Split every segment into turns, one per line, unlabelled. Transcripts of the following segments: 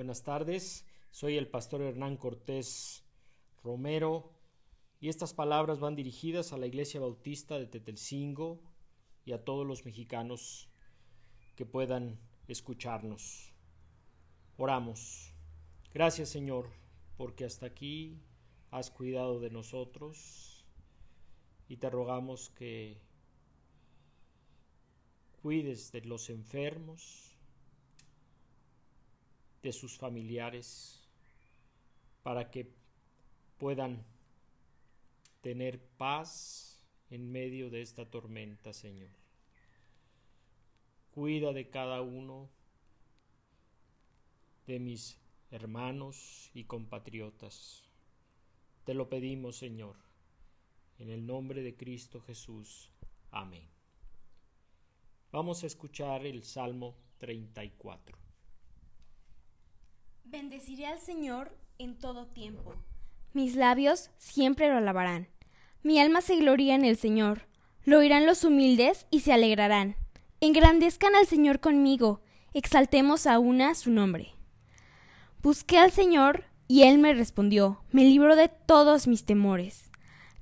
Buenas tardes, soy el pastor Hernán Cortés Romero y estas palabras van dirigidas a la Iglesia Bautista de Tetelcingo y a todos los mexicanos que puedan escucharnos. Oramos. Gracias Señor, porque hasta aquí has cuidado de nosotros y te rogamos que cuides de los enfermos, de sus familiares, para que puedan tener paz en medio de esta tormenta, Señor. Cuida de cada uno de mis hermanos y compatriotas. Te lo pedimos, Señor, en el nombre de Cristo Jesús. Amén. Vamos a escuchar el Salmo 34.
Bendeciré al Señor en todo tiempo. Mis labios siempre lo alabarán. Mi alma se gloria en el Señor. Lo oirán los humildes y se alegrarán. Engrandezcan al Señor conmigo. Exaltemos a una su nombre. Busqué al Señor y Él me respondió. Me libró de todos mis temores.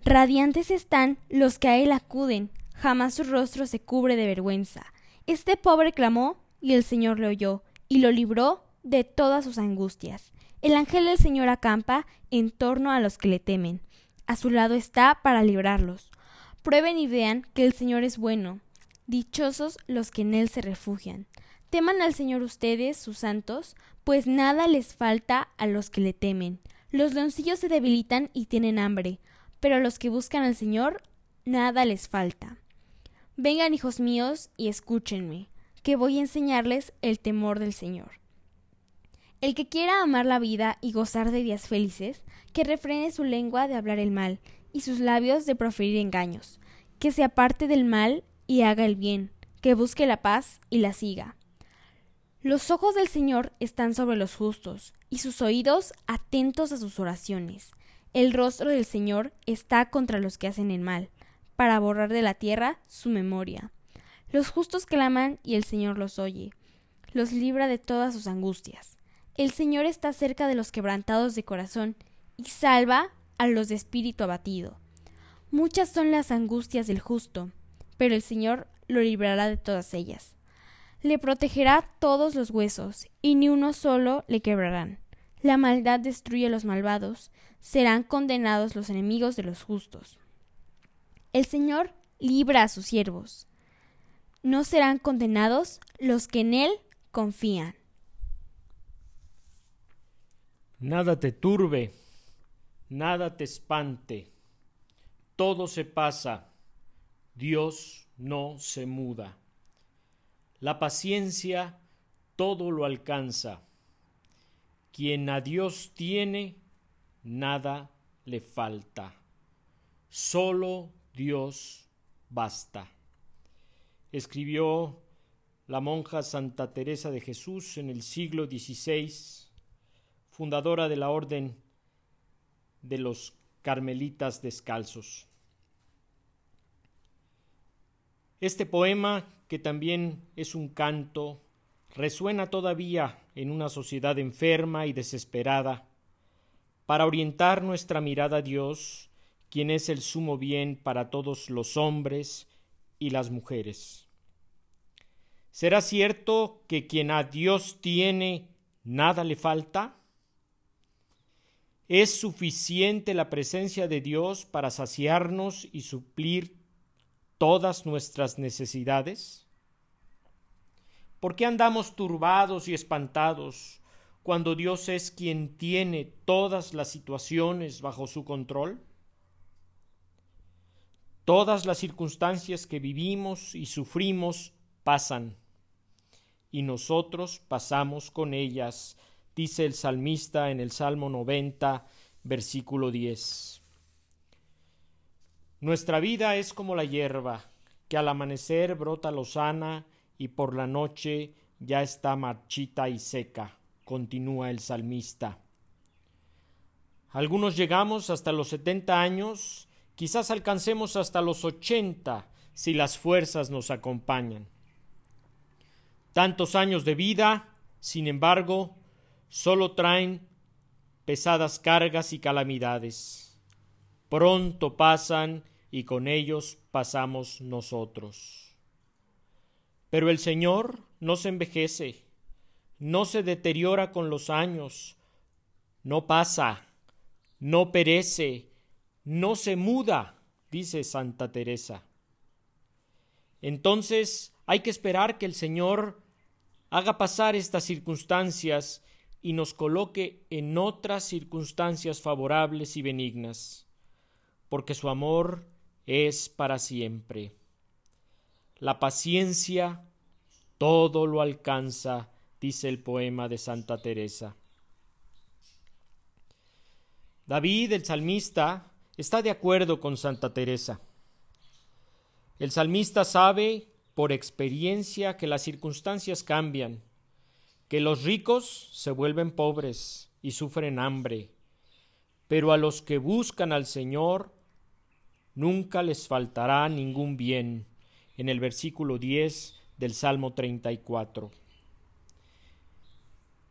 Radiantes están los que a Él acuden jamás su rostro se cubre de vergüenza. Este pobre clamó, y el Señor le oyó, y lo libró de todas sus angustias. El ángel del Señor acampa en torno a los que le temen. A su lado está para librarlos. Prueben y vean que el Señor es bueno. Dichosos los que en él se refugian. Teman al Señor ustedes, sus santos, pues nada les falta a los que le temen. Los leoncillos se debilitan y tienen hambre, pero a los que buscan al Señor nada les falta. Vengan, hijos míos, y escúchenme, que voy a enseñarles el temor del Señor. El que quiera amar la vida y gozar de días felices, que refrene su lengua de hablar el mal, y sus labios de proferir engaños, que se aparte del mal y haga el bien, que busque la paz y la siga. Los ojos del Señor están sobre los justos, y sus oídos atentos a sus oraciones. El rostro del Señor está contra los que hacen el mal para borrar de la tierra su memoria. Los justos claman y el Señor los oye, los libra de todas sus angustias. El Señor está cerca de los quebrantados de corazón y salva a los de espíritu abatido. Muchas son las angustias del justo, pero el Señor lo librará de todas ellas. Le protegerá todos los huesos, y ni uno solo le quebrarán. La maldad destruye a los malvados, serán condenados los enemigos de los justos. El Señor libra a sus siervos. No serán condenados los que en Él confían.
Nada te turbe, nada te espante. Todo se pasa, Dios no se muda. La paciencia todo lo alcanza. Quien a Dios tiene, nada le falta. Solo Dios basta. Escribió la monja Santa Teresa de Jesús en el siglo XVI, fundadora de la Orden de los Carmelitas Descalzos. Este poema, que también es un canto, resuena todavía en una sociedad enferma y desesperada, para orientar nuestra mirada a Dios quien es el sumo bien para todos los hombres y las mujeres. ¿Será cierto que quien a Dios tiene nada le falta? ¿Es suficiente la presencia de Dios para saciarnos y suplir todas nuestras necesidades? ¿Por qué andamos turbados y espantados cuando Dios es quien tiene todas las situaciones bajo su control? Todas las circunstancias que vivimos y sufrimos pasan, y nosotros pasamos con ellas, dice el salmista en el Salmo 90, versículo 10. Nuestra vida es como la hierba, que al amanecer brota lozana y por la noche ya está marchita y seca, continúa el salmista. Algunos llegamos hasta los setenta años Quizás alcancemos hasta los ochenta si las fuerzas nos acompañan. Tantos años de vida, sin embargo, solo traen pesadas cargas y calamidades. Pronto pasan y con ellos pasamos nosotros. Pero el Señor no se envejece, no se deteriora con los años, no pasa, no perece, no se muda, dice Santa Teresa. Entonces hay que esperar que el Señor haga pasar estas circunstancias y nos coloque en otras circunstancias favorables y benignas, porque su amor es para siempre. La paciencia todo lo alcanza, dice el poema de Santa Teresa. David, el salmista, está de acuerdo con Santa Teresa. El salmista sabe por experiencia que las circunstancias cambian, que los ricos se vuelven pobres y sufren hambre, pero a los que buscan al Señor nunca les faltará ningún bien. En el versículo 10 del Salmo 34.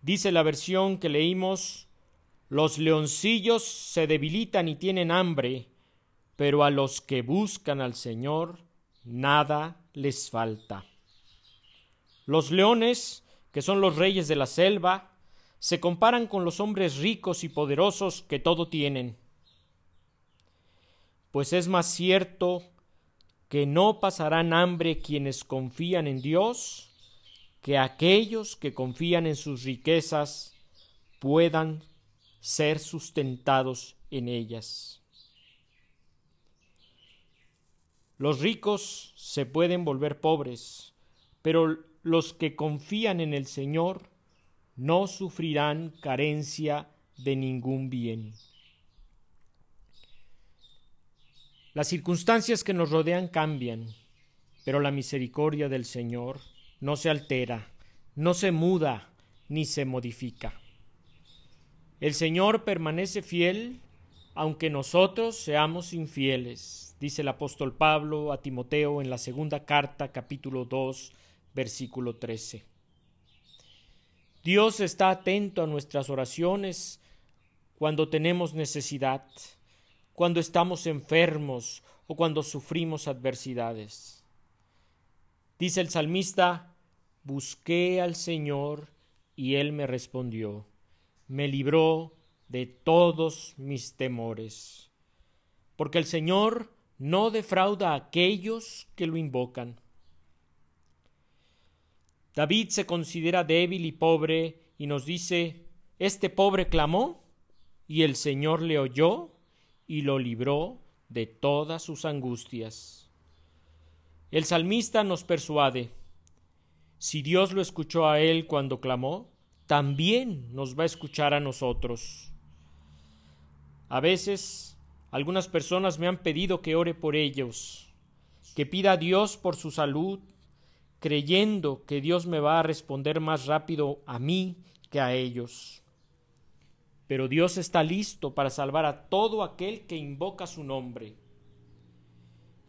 Dice la versión que leímos, los leoncillos se debilitan y tienen hambre, pero a los que buscan al Señor nada les falta. Los leones, que son los reyes de la selva, se comparan con los hombres ricos y poderosos que todo tienen. Pues es más cierto que no pasarán hambre quienes confían en Dios, que aquellos que confían en sus riquezas puedan ser sustentados en ellas. Los ricos se pueden volver pobres, pero los que confían en el Señor no sufrirán carencia de ningún bien. Las circunstancias que nos rodean cambian, pero la misericordia del Señor no se altera, no se muda ni se modifica. El Señor permanece fiel aunque nosotros seamos infieles, dice el apóstol Pablo a Timoteo en la segunda carta capítulo 2 versículo 13. Dios está atento a nuestras oraciones cuando tenemos necesidad, cuando estamos enfermos o cuando sufrimos adversidades. Dice el salmista, busqué al Señor y Él me respondió, me libró de todos mis temores. Porque el Señor no defrauda a aquellos que lo invocan. David se considera débil y pobre y nos dice, este pobre clamó y el Señor le oyó y lo libró de todas sus angustias. El salmista nos persuade, si Dios lo escuchó a él cuando clamó, también nos va a escuchar a nosotros. A veces algunas personas me han pedido que ore por ellos, que pida a Dios por su salud, creyendo que Dios me va a responder más rápido a mí que a ellos. Pero Dios está listo para salvar a todo aquel que invoca su nombre.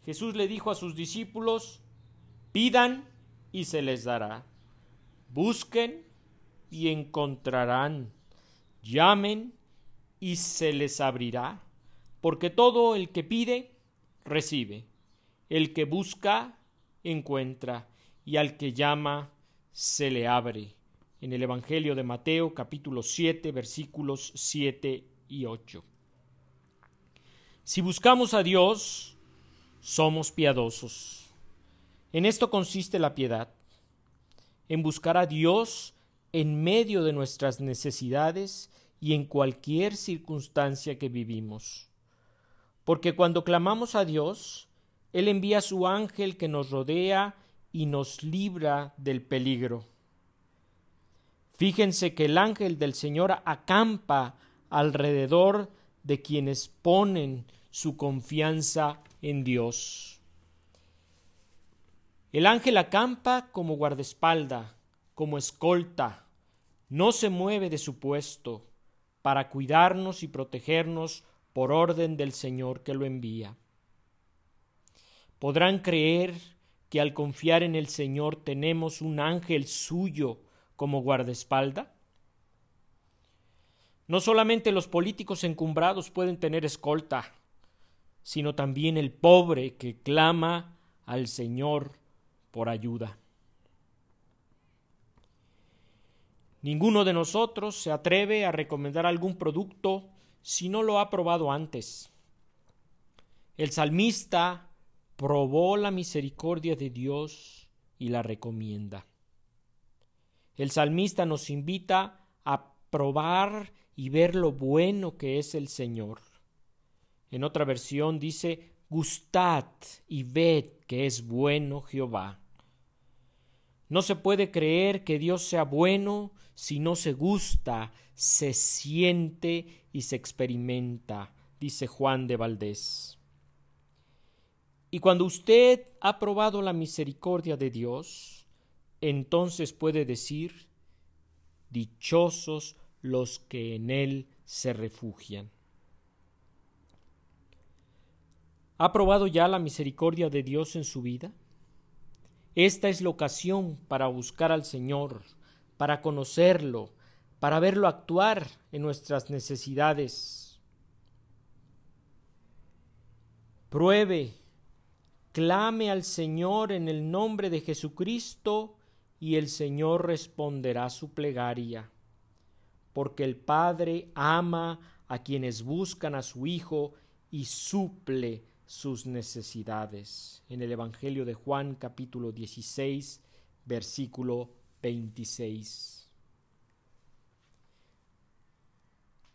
Jesús le dijo a sus discípulos, pidan y se les dará. Busquen y encontrarán. Llamen y se les abrirá, porque todo el que pide, recibe. El que busca, encuentra, y al que llama, se le abre. En el Evangelio de Mateo capítulo 7 versículos 7 y 8. Si buscamos a Dios, somos piadosos. En esto consiste la piedad, en buscar a Dios en medio de nuestras necesidades y en cualquier circunstancia que vivimos. Porque cuando clamamos a Dios, Él envía su ángel que nos rodea y nos libra del peligro. Fíjense que el ángel del Señor acampa alrededor de quienes ponen su confianza en Dios. El ángel acampa como guardaespalda, como escolta, no se mueve de su puesto, para cuidarnos y protegernos por orden del Señor que lo envía. ¿Podrán creer que al confiar en el Señor tenemos un ángel suyo como guardaespalda? No solamente los políticos encumbrados pueden tener escolta, sino también el pobre que clama al Señor por ayuda. Ninguno de nosotros se atreve a recomendar algún producto si no lo ha probado antes. El salmista probó la misericordia de Dios y la recomienda. El salmista nos invita a probar y ver lo bueno que es el Señor. En otra versión dice, gustad y ved que es bueno Jehová. No se puede creer que Dios sea bueno si no se gusta, se siente y se experimenta, dice Juan de Valdés. Y cuando usted ha probado la misericordia de Dios, entonces puede decir, dichosos los que en Él se refugian. ¿Ha probado ya la misericordia de Dios en su vida? Esta es la ocasión para buscar al Señor, para conocerlo, para verlo actuar en nuestras necesidades. Pruebe, clame al Señor en el nombre de Jesucristo y el Señor responderá su plegaria, porque el Padre ama a quienes buscan a su Hijo y suple sus necesidades. En el Evangelio de Juan capítulo 16, versículo 26.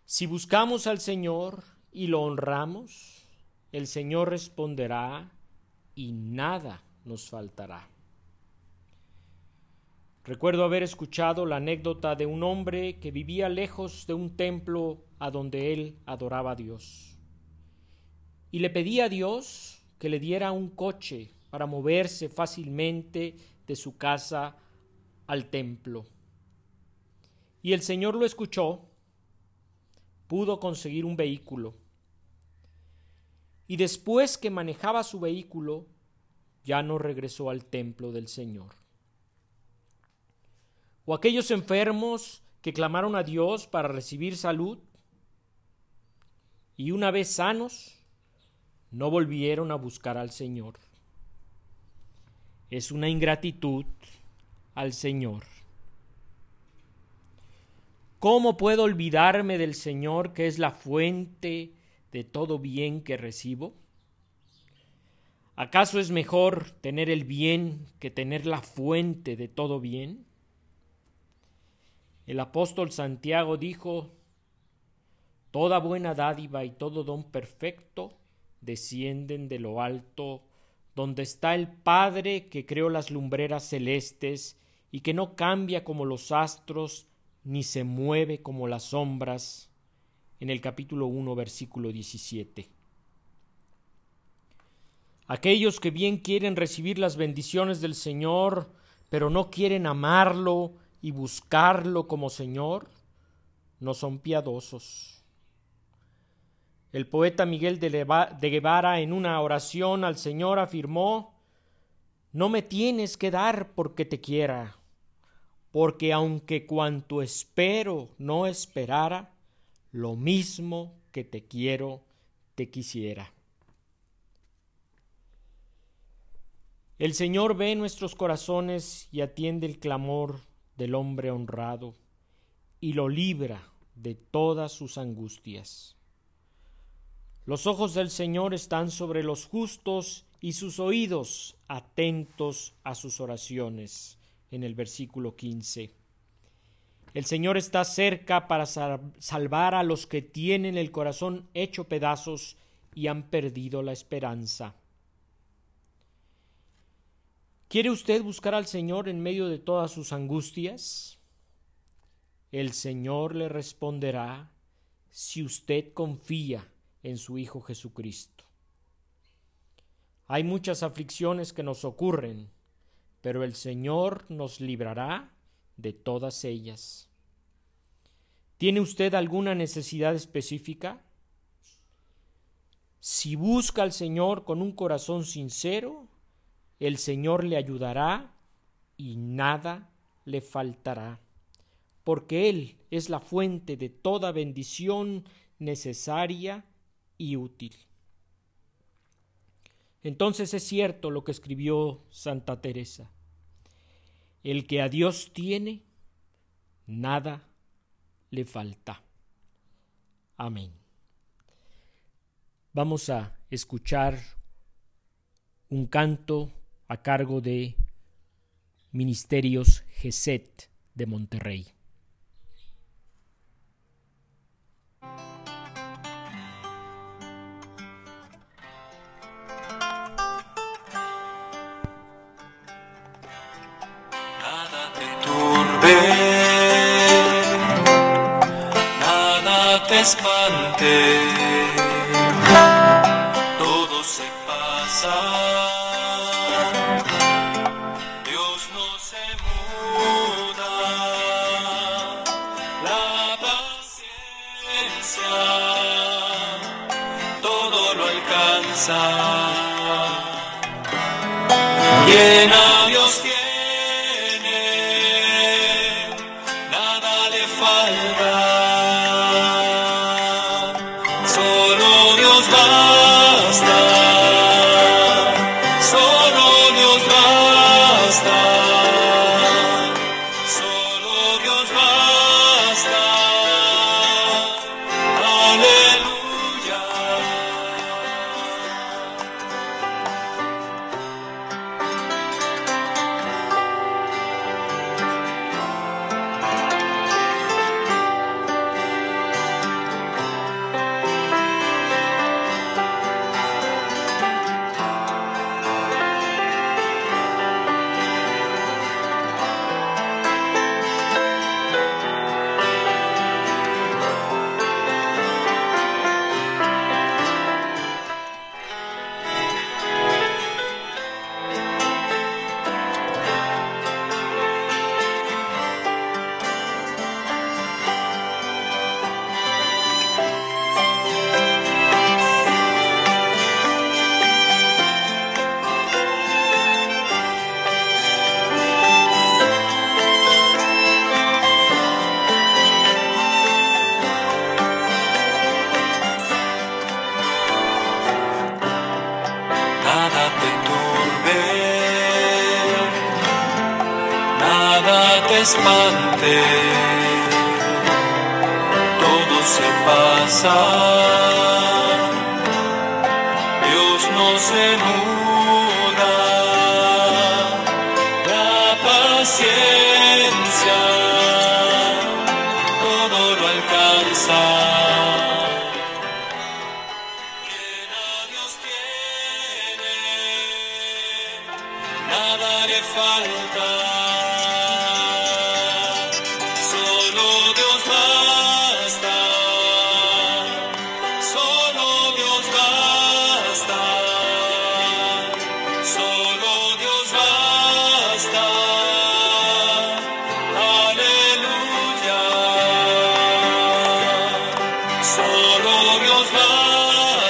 Si buscamos al Señor y lo honramos, el Señor responderá y nada nos faltará. Recuerdo haber escuchado la anécdota de un hombre que vivía lejos de un templo a donde él adoraba a Dios y le pedía a Dios que le diera un coche para moverse fácilmente de su casa al templo. Y el Señor lo escuchó, pudo conseguir un vehículo. Y después que manejaba su vehículo, ya no regresó al templo del Señor. O aquellos enfermos que clamaron a Dios para recibir salud y una vez sanos, no volvieron a buscar al Señor. Es una ingratitud al Señor. ¿Cómo puedo olvidarme del Señor que es la fuente de todo bien que recibo? ¿Acaso es mejor tener el bien que tener la fuente de todo bien? El apóstol Santiago dijo, Toda buena dádiva y todo don perfecto descienden de lo alto, donde está el Padre que creó las lumbreras celestes y que no cambia como los astros ni se mueve como las sombras, en el capítulo 1, versículo 17. Aquellos que bien quieren recibir las bendiciones del Señor, pero no quieren amarlo y buscarlo como Señor, no son piadosos el poeta Miguel de, Guevara en una oración al Señor afirmó, No me tienes que dar porque te quiera, porque aunque cuanto espero no esperara, lo mismo que te quiero, te quisiera. El Señor ve nuestros corazones y atiende el clamor del hombre honrado y lo libra de todas sus angustias. Los ojos del Señor están sobre los justos y sus oídos atentos a sus oraciones. En el versículo 15. El Señor está cerca para salvar a los que tienen el corazón hecho pedazos y han perdido la esperanza. ¿Quiere usted buscar al Señor en medio de todas sus angustias? El Señor le responderá si usted confía en su Hijo Jesucristo. Hay muchas aflicciones que nos ocurren, pero el Señor nos librará de todas ellas. ¿Tiene usted alguna necesidad específica? Si busca al Señor con un corazón sincero, el Señor le ayudará y nada le faltará,
porque Él es la fuente de toda bendición necesaria y útil. Entonces es cierto lo que escribió Santa Teresa. El que a Dios tiene, nada le falta. Amén. Vamos a escuchar un canto a cargo de Ministerios Geset de Monterrey.
Ven, nada te espante.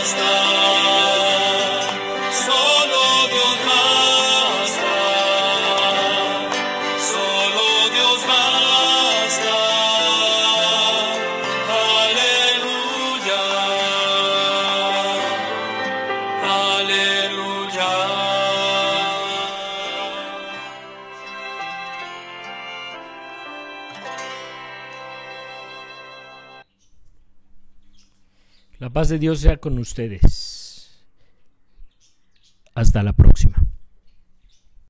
Stop. paz de Dios sea con ustedes. Hasta la próxima.